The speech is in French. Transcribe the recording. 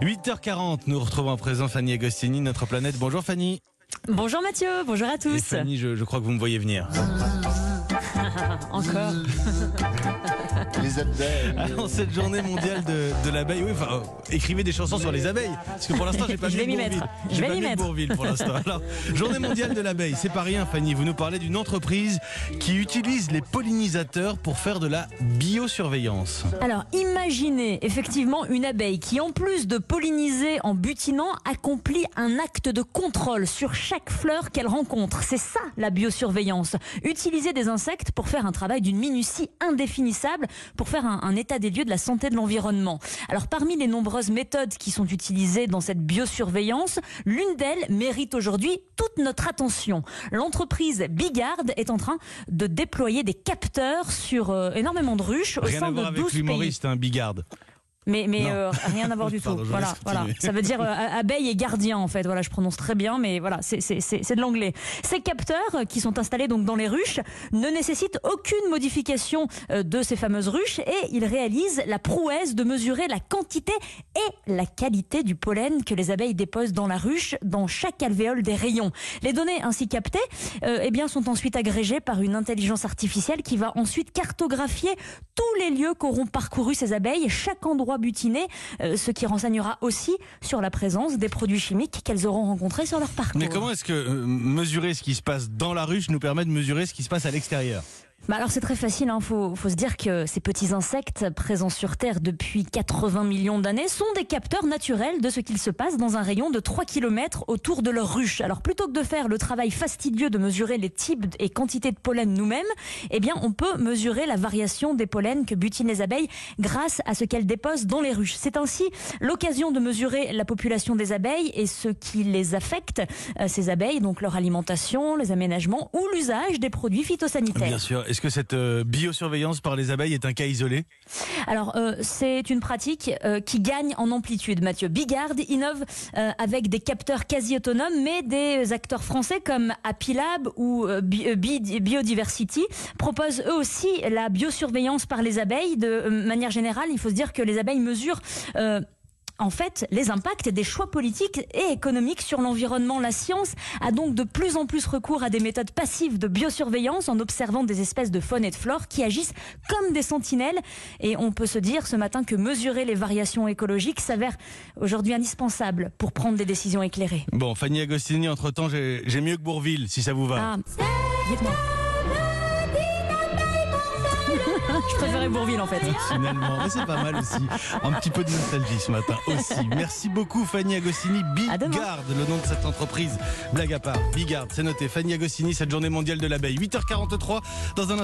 8h40, nous retrouvons à présent Fanny Agostini, notre planète. Bonjour Fanny. Bonjour Mathieu, bonjour à Et tous. Fanny, je, je crois que vous me voyez venir. Encore. Les abeilles. Alors, cette journée mondiale de, de l'abeille, oui, enfin, euh, écrivez des chansons sur les abeilles. Parce que pour l'instant, j'ai pas Je vais m'y Bourville. mettre. Je J'ai vais pas m'y mettre. Bourville pour l'instant. Alors, journée mondiale de l'abeille, c'est pas rien, Fanny. Vous nous parlez d'une entreprise qui utilise les pollinisateurs pour faire de la biosurveillance. Alors imaginez effectivement une abeille qui en plus de polliniser en butinant accomplit un acte de contrôle sur chaque fleur qu'elle rencontre. C'est ça la biosurveillance. Utiliser des insectes pour faire un travail d'une minutie indéfinissable, pour faire un, un état des lieux de la santé de l'environnement. Alors parmi les nombreuses méthodes qui sont utilisées dans cette biosurveillance, l'une d'elles mérite aujourd'hui toute notre attention. L'entreprise Bigard est en train de déployer des capteurs sur euh, énormément de ruches au Rien sein à de voir 12 avec l'humoriste, hein, Bigard. Mais, mais euh, rien à voir du tout. Pardon, voilà, voilà. Ça veut dire euh, abeille et gardien en fait. Voilà, je prononce très bien, mais voilà, c'est de l'anglais. Ces capteurs euh, qui sont installés donc dans les ruches ne nécessitent aucune modification de ces fameuses ruches et ils réalisent la prouesse de mesurer la quantité et la qualité du pollen que les abeilles déposent dans la ruche, dans chaque alvéole des rayons. Les données ainsi captées, euh, eh bien, sont ensuite agrégées par une intelligence artificielle qui va ensuite cartographier tous les lieux qu'auront parcouru ces abeilles, chaque endroit butiné, euh, ce qui renseignera aussi sur la présence des produits chimiques qu'elles auront rencontrés sur leur parcours. Mais comment est-ce que euh, mesurer ce qui se passe dans la ruche nous permet de mesurer ce qui se passe à l'extérieur? Bah alors c'est très facile, il faut, faut se dire que ces petits insectes présents sur Terre depuis 80 millions d'années sont des capteurs naturels de ce qu'il se passe dans un rayon de 3 km autour de leur ruche. Alors plutôt que de faire le travail fastidieux de mesurer les types et quantités de pollen nous-mêmes, eh bien on peut mesurer la variation des pollens que butinent les abeilles grâce à ce qu'elles déposent dans les ruches. C'est ainsi l'occasion de mesurer la population des abeilles et ce qui les affecte, euh, ces abeilles, donc leur alimentation, les aménagements ou l'usage des produits phytosanitaires. Est-ce que cette euh, biosurveillance par les abeilles est un cas isolé? Alors, euh, c'est une pratique euh, qui gagne en amplitude. Mathieu Bigard innove avec des capteurs quasi autonomes, mais des acteurs français comme Apilab ou Bi- Bi- Biodiversity proposent eux aussi la biosurveillance par les abeilles. De manière générale, il faut se dire que les abeilles mesurent. En fait, les impacts des choix politiques et économiques sur l'environnement. La science a donc de plus en plus recours à des méthodes passives de biosurveillance en observant des espèces de faune et de flore qui agissent comme des sentinelles. Et on peut se dire ce matin que mesurer les variations écologiques s'avère aujourd'hui indispensable pour prendre des décisions éclairées. Bon, Fanny Agostini, entre-temps, j'ai j'ai mieux que Bourville, si ça vous va. Ah. Je préférais Bourville en fait. Finalement, mais c'est pas mal aussi. Un petit peu de nostalgie ce matin aussi. Merci beaucoup Fanny Agostini. Bigard, le nom de cette entreprise. Blague à part. Bigard, c'est noté. Fanny Agostini, cette journée mondiale de l'abeille. 8h43 dans un